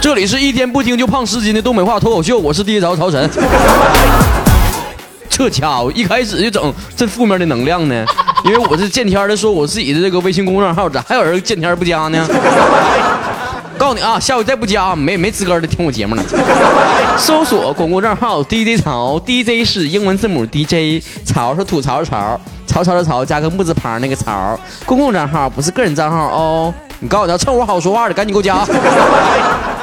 这里是一天不听就胖十斤的东北话脱口秀，我是第一招曹晨。这家伙一开始就整这负面的能量呢，因为我是见天的说我自己的这个微信公众号，咋还有人见天不加呢？告诉你啊，下回再不加，没没资格的听我节目了。搜索公共账号 DJ 潮，DJ 是英文字母 DJ，潮是吐槽的潮，潮潮的潮加个木字旁那个潮。公共账号不是个人账号哦。你告诉他趁我好说话的，赶紧给我加。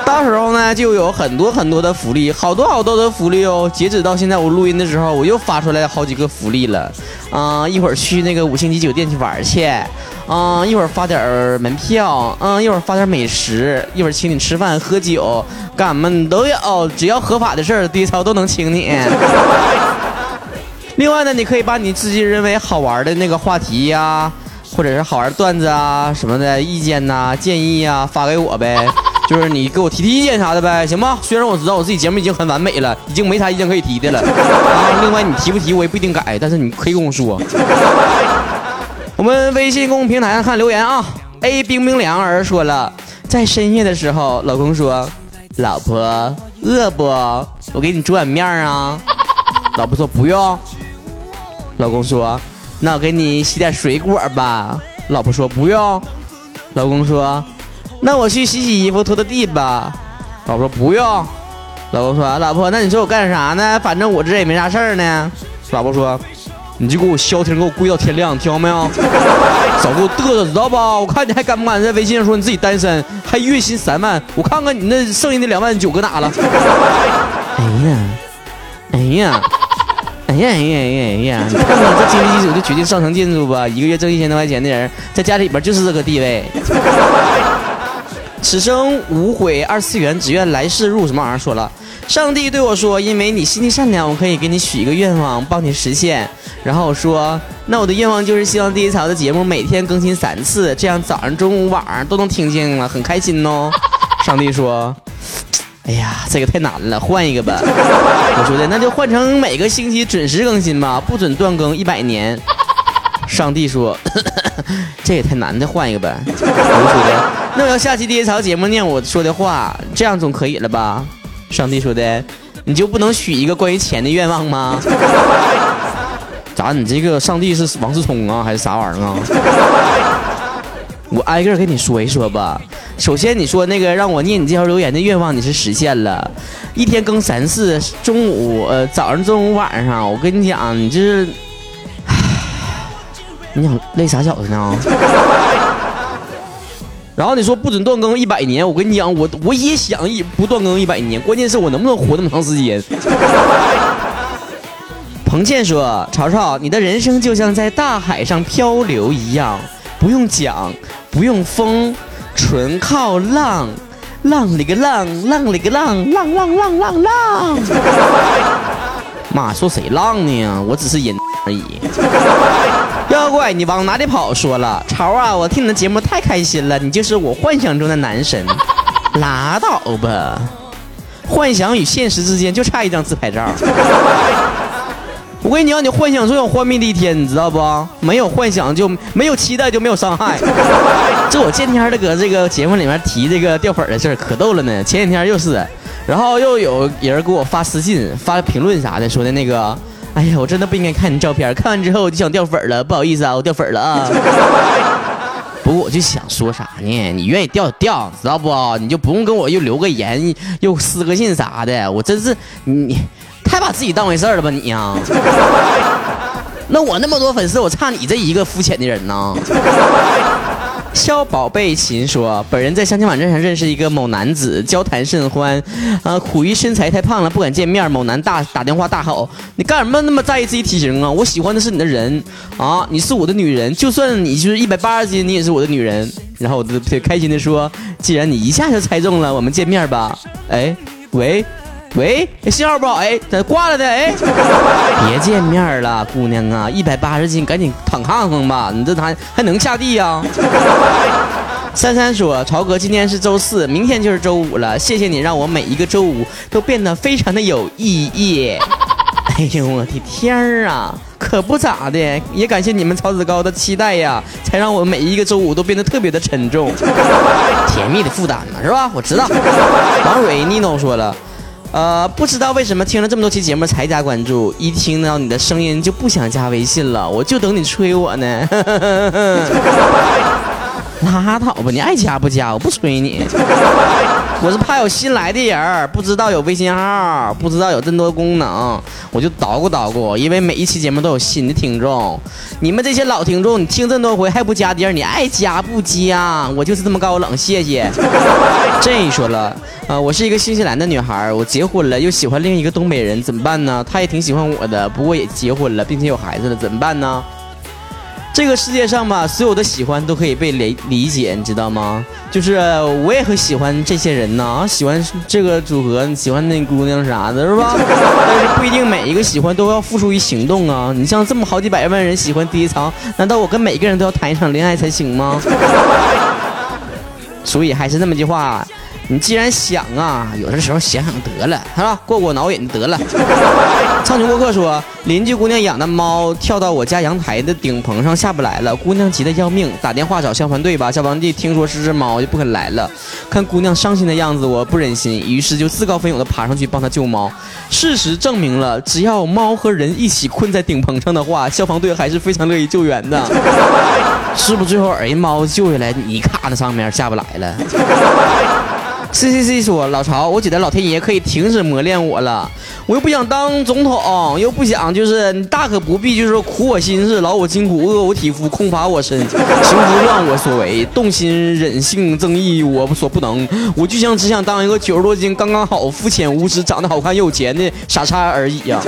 到时候呢，就有很多很多的福利，好多好多的福利哦。截止到现在，我录音的时候，我又发出来好几个福利了。啊，一会儿去那个五星级酒店去玩去，啊，一会儿发点儿门票，嗯，一会儿发点美食，一会儿请你吃饭喝酒，干什么你都有，只要合法的事儿，低超都能请你。另外呢，你可以把你自己认为好玩的那个话题呀，或者是好玩段子啊什么的意见呐、建议啊发给我呗。就是你给我提提意见啥的呗，行吗？虽然我知道我自己节目已经很完美了，已经没啥意见可以提的了。啊，另外你提不提我也不一定改，但是你可以跟我说。我们微信公众平台上看留言啊。A 冰冰凉儿说了，在深夜的时候，老公说：“老婆饿不？我给你煮碗面啊。” 老婆说：“不用。”老公说：“那我给你洗点水果吧。”老婆说：“不用。”老公说。那我去洗洗衣服、拖拖地吧。老婆说不用。老公说：“老婆，那你说我干啥呢？反正我这也没啥事儿呢。”老婆说：“你就给我消停，给我跪到天亮，听到没有？少给我嘚瑟，知道吧？我看你还敢不敢在微信上说你自己单身，还月薪三万？我看看你那剩下的两万九搁哪了？”哎呀，哎呀，哎呀，哎呀，哎呀！你看看这经济基础就决定上层建筑吧？一个月挣一千多块钱的人，在家里边就是这个地位。此生无悔，二次元只愿来世入什么玩意儿？说了，上帝对我说：“因为你心地善良，我可以给你许一个愿望，帮你实现。”然后我说：“那我的愿望就是希望第一槽的节目每天更新三次，这样早上、中午、晚上都能听见了，很开心哦。”上帝说：“哎呀，这个太难了，换一个吧。”我说的那就换成每个星期准时更新吧，不准断更一百年。上帝说：“ 这也太难的，换一个呗。”我说的，那我要下期第一槽节目念我说的话，这样总可以了吧？上帝说的，你就不能许一个关于钱的愿望吗？咋？你这个上帝是王思聪啊，还是啥玩意儿啊？我挨个跟你说一说吧。首先，你说那个让我念你这条留言的愿望，你是实现了，一天更三次，中午、呃早上、中午、晚上。我跟你讲，你这是。你想累傻小子呢？然后你说不准断更一百年，我跟你讲，我我也想一不断更一百年，关键是我能不能活那么长时间？彭倩说：“曹操，你的人生就像在大海上漂流一样，不用桨，不用风，纯靠浪，浪里个浪，浪里个浪，浪浪浪浪浪。” 妈，说谁浪呢？我只是人而已。妖怪，你往哪里跑？说了，潮啊，我听你的节目太开心了，你就是我幻想中的男神。拉倒吧，幻想与现实之间就差一张自拍照。我跟你讲，你幻想总有幻灭的一天，你知道不？没有幻想就没有期待，就没有伤害。这我见天的搁这个节目里面提这个掉粉的事儿，可逗了呢。前几天又是，然后又有人给我发私信、发评论啥的，说的那个。哎呀，我真的不应该看你照片，看完之后我就想掉粉了，不好意思啊，我掉粉了啊。不过我就想说啥呢？你愿意掉就掉，知道不？你就不用跟我又留个言，又私个信啥的。我真是你太把自己当回事了吧你呀？那我那么多粉丝，我差你这一个肤浅的人呢？肖宝贝琴说：“本人在相亲网站上认识一个某男子，交谈甚欢，啊，苦于身材太胖了，不敢见面。某男大打电话大吼：‘你干什么那么在意自己体型啊？我喜欢的是你的人啊，你是我的女人，就算你就是一百八十斤，你也是我的女人。’然后我就特开心的说：‘既然你一下就猜中了，我们见面吧。’哎，喂。”喂，信号不好，哎，咋挂了的？哎，别见面了，姑娘啊，一百八十斤，赶紧躺炕上吧，你这还还能下地呀？珊珊说：“曹哥，今天是周四，明天就是周五了，谢谢你让我每一个周五都变得非常的有意义。”哎呦我的天儿啊，可不咋的，也感谢你们曹子高的期待呀，才让我每一个周五都变得特别的沉重，甜蜜的负担嘛，是吧？我知道。王蕊妮诺说了，呃，不知道为什么听了这么多期节目才加关注，一听到你的声音就不想加微信了，我就等你催我呢。拉倒吧，你爱加不加，我不催你。我是怕有新来的人不知道有微信号，不知道有这么多功能，我就捣鼓捣鼓。因为每一期节目都有新的听众，你们这些老听众，你听这么多回还不加点你爱加不加？我就是这么高冷，谢谢。这说了，呃，我是一个新西兰的女孩，我结婚了，又喜欢另一个东北人，怎么办呢？他也挺喜欢我的，不过也结婚了，并且有孩子了，怎么办呢？这个世界上吧，所有的喜欢都可以被理理解，你知道吗？就是我也很喜欢这些人呢，喜欢这个组合，喜欢那姑娘啥的，是吧？但是不一定每一个喜欢都要付出于行动啊。你像这么好几百万人喜欢第一场，难道我跟每个人都要谈一场恋爱才行吗？所以还是那么句话。你既然想啊，有的时候想想得了，是吧？过过脑瘾得了。苍穹过客说，邻居姑娘养的猫跳到我家阳台的顶棚上下不来了，姑娘急得要命，打电话找消防队吧。消防队听说是只猫，就不肯来了。看姑娘伤心的样子，我不忍心，于是就自告奋勇地爬上去帮她救猫。事实证明了，只要猫和人一起困在顶棚上的话，消防队还是非常乐意救援的。是不是最后人猫救下来，你卡在上面下不来了？C C C 说：“老曹，我觉得老天爷可以停止磨练我了，我又不想当总统，又不想就是你大可不必就是苦我心事，劳我筋骨，饿我体肤，空乏我身，行不乱我所为，动心忍性正义我所不能，我就像只想当一个九十多斤刚刚好、肤浅无知、长得好看又有钱的傻叉而已呀。”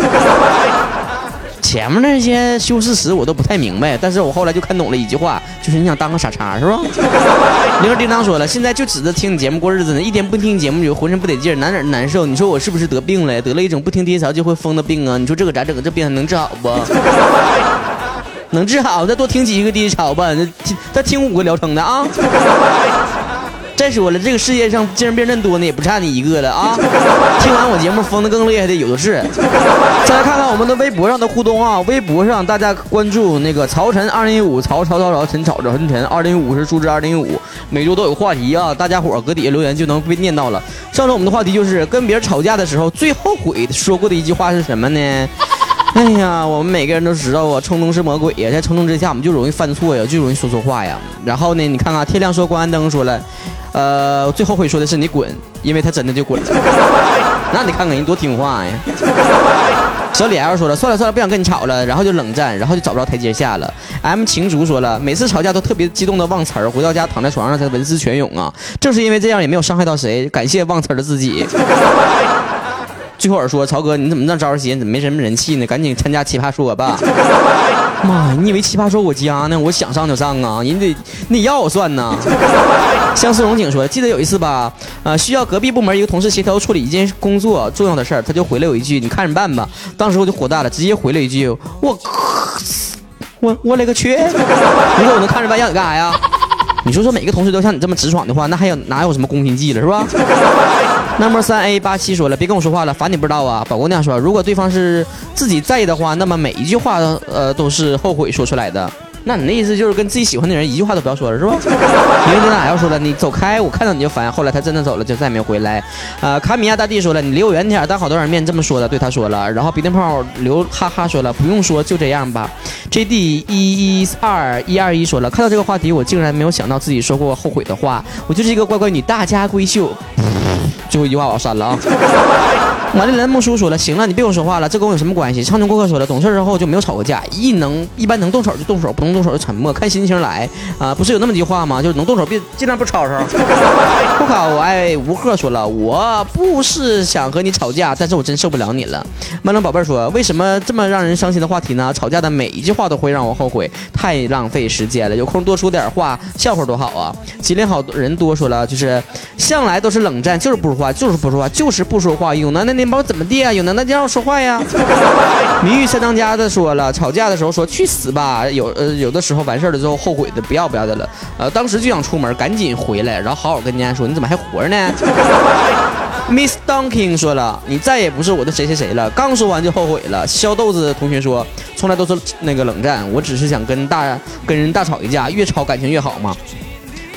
前面那些修饰词我都不太明白，但是我后来就看懂了一句话，就是你想当个傻叉是吧？铃儿叮当说了，现在就指着听你节目过日子呢，一天不听节目就浑身不得劲儿，哪哪难受。你说我是不是得病了？得了一种不听爹槽就会疯的病啊？你说这个咋整？这病能治好不？能治好，再多听几个爹槽吧，再听五个疗程的啊。再说了，这个世界上精神病人多呢，也不差你一个了啊！听完我节目疯的更厉害的有的是。再来看看我们的微博上的互动啊，微博上大家关注那个曹晨二零一五，曹曹曹曹陈曹曹陈晨二零一五是数字二零一五，每周都有话题啊，大家伙搁底下留言就能被念到了。上周我们的话题就是跟别人吵架的时候最后悔说过的一句话是什么呢？哎呀，我们每个人都知道啊，冲动是魔鬼呀，在冲动之下我们就容易犯错呀，就容易说错话呀。然后呢，你看看天亮说关完灯说了。呃，最后悔说的是你滚，因为他真的就滚了。那你看看人多听话呀。小李 L 说了，算了算了，不想跟你吵了，然后就冷战，然后就找不着台阶下了。M 情竹说了，每次吵架都特别激动的忘词儿，回到家躺在床上才文思泉涌啊。正是因为这样，也没有伤害到谁，感谢忘词儿的自己。最后说，曹哥你怎么那着急？怎么没什么人气呢？赶紧参加奇葩说吧。妈呀！你以为奇葩说我家呢？我想上就上啊！人得你要我算呢。相思荣景说，记得有一次吧，啊，需要隔壁部门一个同事协调处理一件工作重要的事儿，他就回了我一句：“你看着办吧。”当时我就火大了，直接回了一句：“我，我我勒个去！如果我能看着办，要你干啥呀？你说说，每个同事都像你这么直爽的话，那还有哪有什么宫心计了，是吧？”那么三 A 八七说了，别跟我说话了，烦你不知道啊。宝姑娘说，如果对方是自己在意的话，那么每一句话呃都是后悔说出来的。那你的意思就是跟自己喜欢的人一句话都不要说了，是吧？因为你哪要说了，你走开，我看到你就烦。后来他真的走了，就再也没回来。啊，卡米亚大帝说了，你离我远点，当好多人面这么说的，对他说了。然后鼻涕泡刘哈哈说了，不用说，就这样吧。JD 一一二一二一说了，看到这个话题，我竟然没有想到自己说过后悔的话。我就是一个乖乖女，大家闺秀。最后一句话我要删了啊！玛丽莲梦叔说了，行了，你别跟我说话了，这跟我有什么关系？苍穹过客说了，懂事之后就没有吵过架，一能一般能动手就动手，不能动手就沉默，看心情来啊！不是有那么句话吗？就是能动手别尽量不吵吵。不卡我爱吴鹤说了，我不是想和你吵架，但是我真受不了你了。曼龙宝贝说，为什么这么让人伤心的话题呢？吵架的每一句话都会让我后悔，太浪费时间了。有空多说点话，笑话多好啊！吉林好人多说了，就是向来都是冷战，就是不说话，就是不说话，就是不说话。有能耐你把我怎么地啊？有能耐就让我说话呀！谜语三当家的说了，吵架的时候说去死吧。有呃有的时候完事儿了之后后悔的不要不要的了。呃，当时就想出门，赶紧回来，然后好好跟人家说，你怎么还活着呢？Miss Dunkin 说了，你再也不是我的谁谁谁了。刚说完就后悔了。削豆子同学说，从来都是那个冷战，我只是想跟大跟人大吵一架，越吵感情越好嘛。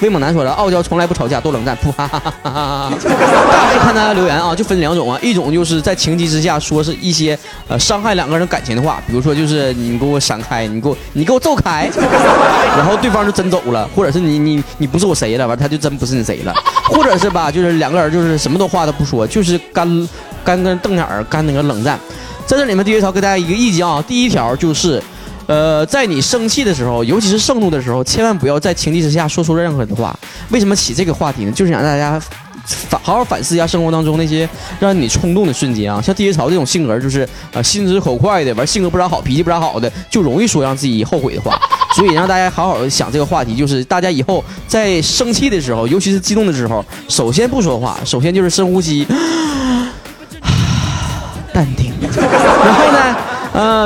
威猛男说了，傲娇从来不吵架，都冷战。噗哈哈哈哈哈！大致看大家留言啊，就分两种啊，一种就是在情急之下说是一些呃伤害两个人感情的话，比如说就是你给我闪开，你给我你给我走开，然后对方就真走了，或者是你你你不是我谁了，完他就真不是你谁了，或者是吧，就是两个人就是什么都话都不说，就是干干跟瞪眼儿干那个冷战。在这里面，第一条给大家一个意见啊，第一条就是。呃，在你生气的时候，尤其是盛怒的时候，千万不要在情急之下说出任何的话。为什么起这个话题呢？就是想让大家反好好反思一下生活当中那些让你冲动的瞬间啊。像地槽这种性格，就是呃心直口快的，完性格不咋好，脾气不咋好的，就容易说让自己后悔的话。所以让大家好好想这个话题，就是大家以后在生气的时候，尤其是激动的时候，首先不说话，首先就是深呼吸，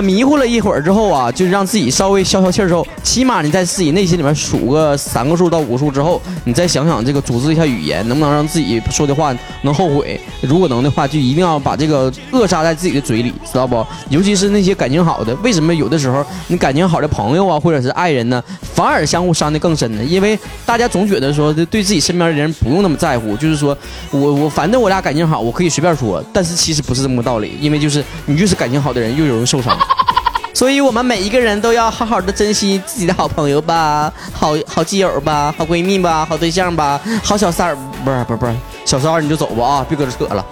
迷糊了一会儿之后啊，就是让自己稍微消消气儿之后，起码你在自己内心里面数个三个数到五个数之后，你再想想这个组织一下语言，能不能让自己说的话能后悔？如果能的话，就一定要把这个扼杀在自己的嘴里，知道不？尤其是那些感情好的，为什么有的时候你感情好的朋友啊，或者是爱人呢，反而相互伤的更深呢？因为大家总觉得说对自己身边的人不用那么在乎，就是说我我反正我俩感情好，我可以随便说，但是其实不是这么个道理，因为就是你越是感情好的人，越容易受伤，所以我们每一个人都要好好的珍惜自己的好朋友吧，好好基友吧，好闺蜜吧，好对象吧，好小三儿，不是不是不是，小三儿你就走吧啊，别搁这扯了。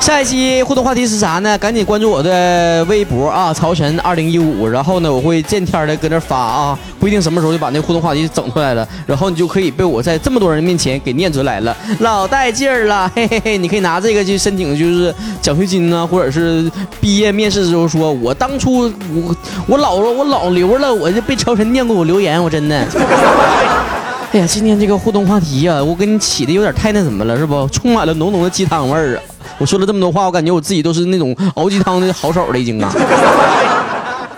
下一期互动话题是啥呢？赶紧关注我的微博啊，曹晨二零一五。然后呢，我会见天的搁那发啊，不一定什么时候就把那互动话题整出来了。然后你就可以被我在这么多人面前给念出来了，老带劲儿了，嘿嘿嘿！你可以拿这个去申请，就是奖学金呢，或者是毕业面试的时候说，我当初我我老了，我老留了，我就被曹晨念过我留言，我真的。哎呀，今天这个互动话题呀，我给你起的有点太那什么了，是不？充满了浓浓的鸡汤味儿啊！我说了这么多话，我感觉我自己都是那种熬鸡汤的好手了，已经啊。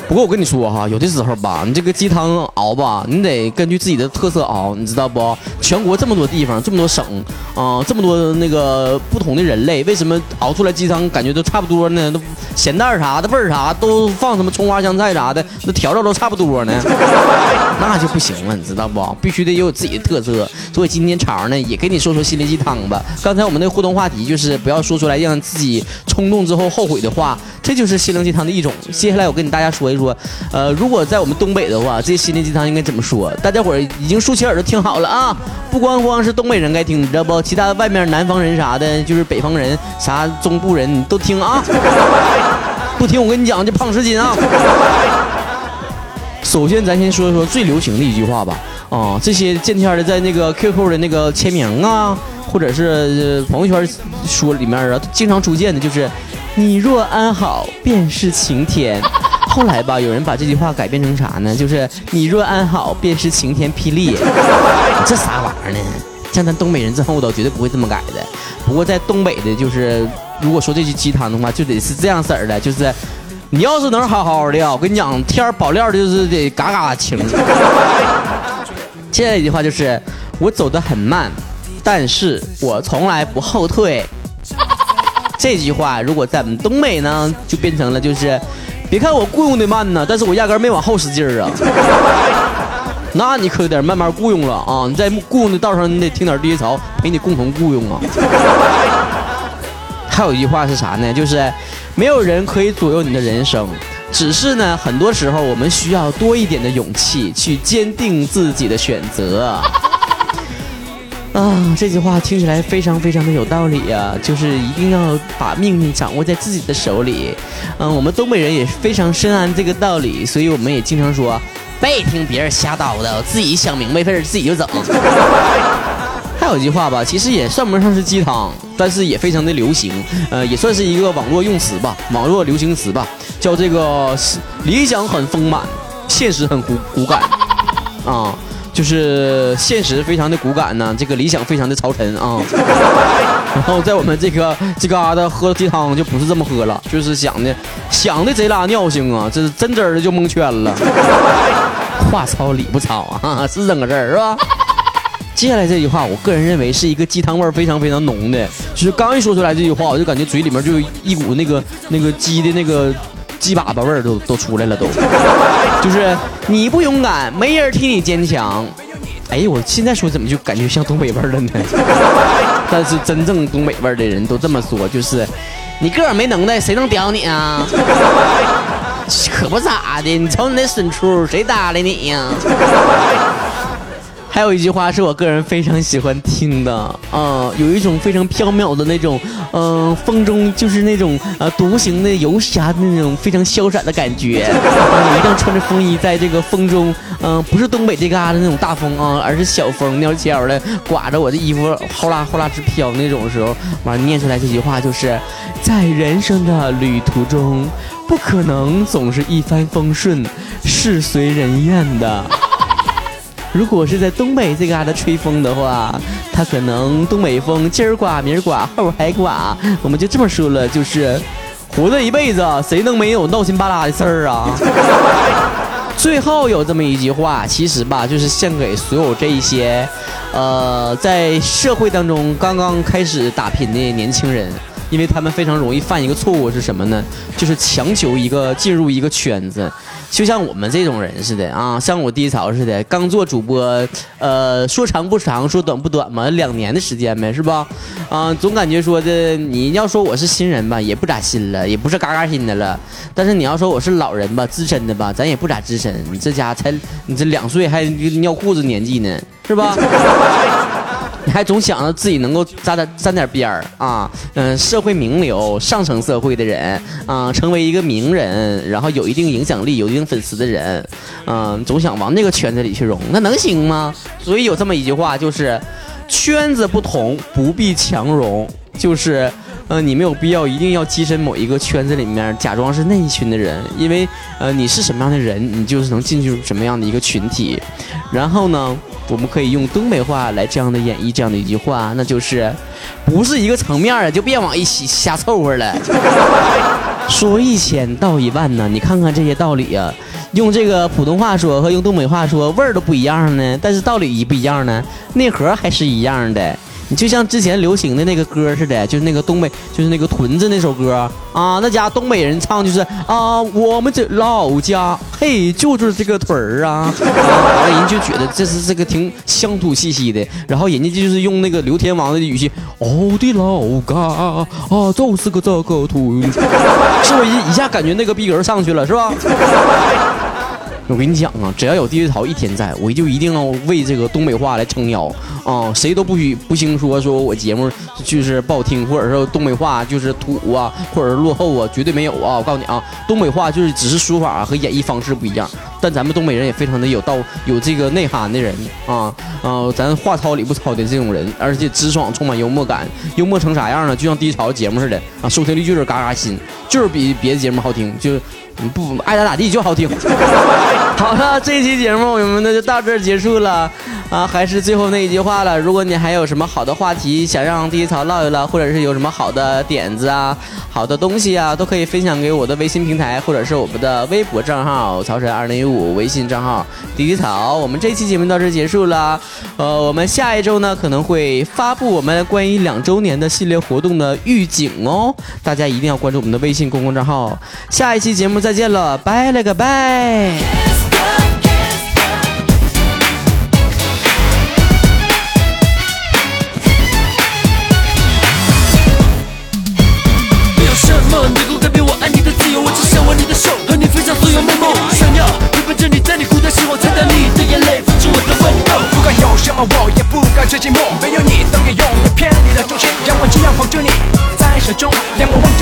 不过我跟你说哈，有的时候吧，你这个鸡汤熬吧，你得根据自己的特色熬，你知道不？全国这么多地方，这么多省啊，这么多那个不同的人类，为什么熬出来鸡汤感觉都差不多呢？都咸淡啥的味儿啥都放什么葱花香菜啥的，那调料都差不多呢，那就不行了，你知道不？必须得有自己的特色。所以今天潮呢，也给你说说心灵鸡汤吧。刚才我们那互动话题就是不要说出来让自己冲动之后后悔的话，这就是心灵鸡汤的一种。接下来我跟你大家说一。说，呃，如果在我们东北的话，这心灵鸡汤应该怎么说？大家伙儿已经竖起耳朵听好了啊！不光光是东北人该听，你知道不？其他外面南方人啥的，就是北方人、啥中部人你都听啊！不听我跟你讲，就胖十斤啊！首先，咱先说一说最流行的一句话吧。啊，这些见天的在那个 QQ 的那个签名啊，或者是朋友圈说里面啊，经常出现的就是“你若安好，便是晴天”。后来吧，有人把这句话改编成啥呢？就是你若安好，便是晴天霹雳。这啥玩意儿呢？像咱东北人这厚道，绝对不会这么改的。不过在东北的，就是如果说这句鸡汤的话，就得是这样式儿的，就是你要是能好好的啊，我跟你讲，天儿保料的就是得嘎嘎晴。接下来一句话就是我走得很慢，但是我从来不后退。这句话如果在我们东北呢，就变成了就是。别看我雇佣的慢呢，但是我压根没往后使劲儿啊。那你可有点慢慢雇佣了啊！你在雇佣的道上，你得听点低潮，陪你共同雇佣啊。还有一句话是啥呢？就是没有人可以左右你的人生，只是呢，很多时候我们需要多一点的勇气去坚定自己的选择。啊，这句话听起来非常非常的有道理啊，就是一定要把命运掌握在自己的手里。嗯，我们东北人也是非常深谙这个道理，所以我们也经常说，别听别人瞎叨叨，自己想明白事儿自己就整。还有一句话吧，其实也算不上是鸡汤，但是也非常的流行，呃，也算是一个网络用词吧，网络流行词吧，叫这个理想很丰满，现实很骨骨感，啊。就是现实非常的骨感呢，这个理想非常的超沉啊。然后在我们这个这嘎达喝鸡汤就不是这么喝了，就是想的想的贼拉尿性啊，这是真真的就蒙圈了。话糙理不糙啊，是这个事儿是吧？接下来这句话，我个人认为是一个鸡汤味儿非常非常浓的，就是刚一说出来这句话，我就感觉嘴里面就有一股那个那个鸡的那个鸡粑粑味儿都都出来了，都，就是你不勇敢，没人替你坚强。哎，我现在说怎么就感觉像东北味儿了呢？但是真正东北味儿的人都这么说，就是你个儿没能耐，谁能屌你啊？可不咋的，你瞅你那损出，谁搭理你呀？还有一句话是我个人非常喜欢听的，啊，有一种非常飘渺的那种，嗯，风中就是那种呃独行的游侠的那种非常潇洒的感觉。你 一定穿着风衣，在这个风中，嗯，不是东北这嘎的那种大风啊，而是小风，蔫悄的刮着我的衣服，呼啦呼啦直飘那种时候，完了念出来这句话就是，在人生的旅途中，不可能总是一帆风顺，事随人愿的。如果是在东北这嘎达吹风的话，他可能东北风今儿刮明儿刮后还刮。我们就这么说了，就是活这一辈子，谁能没有闹心巴拉的事儿啊？最后有这么一句话，其实吧，就是献给所有这一些，呃，在社会当中刚刚开始打拼的年轻人。因为他们非常容易犯一个错误是什么呢？就是强求一个进入一个圈子，就像我们这种人似的啊，像我低潮似的，刚做主播，呃，说长不长，说短不短嘛，两年的时间呗，是吧？啊，总感觉说的，你要说我是新人吧，也不咋新了，也不是嘎嘎新的了。但是你要说我是老人吧，资深的吧，咱也不咋资深。你这家才你这两岁还尿裤子年纪呢，是吧？你还总想着自己能够沾点沾点边儿啊，嗯，社会名流、上层社会的人啊，成为一个名人，然后有一定影响力、有一定粉丝的人，嗯，总想往那个圈子里去融，那能行吗？所以有这么一句话，就是圈子不同，不必强融，就是，呃，你没有必要一定要跻身某一个圈子里面，假装是那一群的人，因为，呃，你是什么样的人，你就是能进去什么样的一个群体，然后呢？我们可以用东北话来这样的演绎这样的一句话，那就是，不是一个层面的就别往一起瞎凑合了。说一千道一万呢，你看看这些道理啊，用这个普通话说和用东北话说味儿都不一样呢，但是道理一不一样呢，内核还是一样的。你就像之前流行的那个歌似的，就是那个东北，就是那个屯子那首歌啊，那家东北人唱就是啊，我们这老家嘿，就是这个屯儿啊，完了人就觉得这是这个挺乡土气息的，然后人家就是用那个刘天王的语气，我的老家啊，就是个这个屯，是不是一一下感觉那个逼格上去了，是吧？我跟你讲啊，只要有地头一天在，我就一定要为这个东北话来撑腰啊！谁都不许不兴说说我节目就是不好听，或者说东北话就是土啊，或者是落后啊，绝对没有啊！我告诉你啊，东北话就是只是说法和演绎方式不一样，但咱们东北人也非常的有道有这个内涵的人啊啊！咱话糙理不糙的这种人，而且直爽，充满幽默感，幽默成啥样呢？就像低潮节目似的啊，收听率就是嘎嘎新，就是比别的节目好听，就。不爱咋咋地就好听。好了，这期节目我们呢就到这儿结束了啊！还是最后那一句话了，如果你还有什么好的话题想让第一草唠一唠，或者是有什么好的点子啊、好的东西啊，都可以分享给我的微信平台，或者是我们的微博账号“曹晨二零一五”微信账号“第一草”。我们这期节目到这儿结束了，呃，我们下一周呢可能会发布我们关于两周年的系列活动的预警哦，大家一定要关注我们的微信公共账号。下一期节目再再见了拜了个拜。没有什么能够改变我爱你的自由我只想握你的手和你分享所有美梦想要陪伴着你在你孤单时候擦掉你的眼泪我的温柔。不管有什么我也不寂寞。没有你当个用敢骗你的重心。让我这样放着你在手中让我忘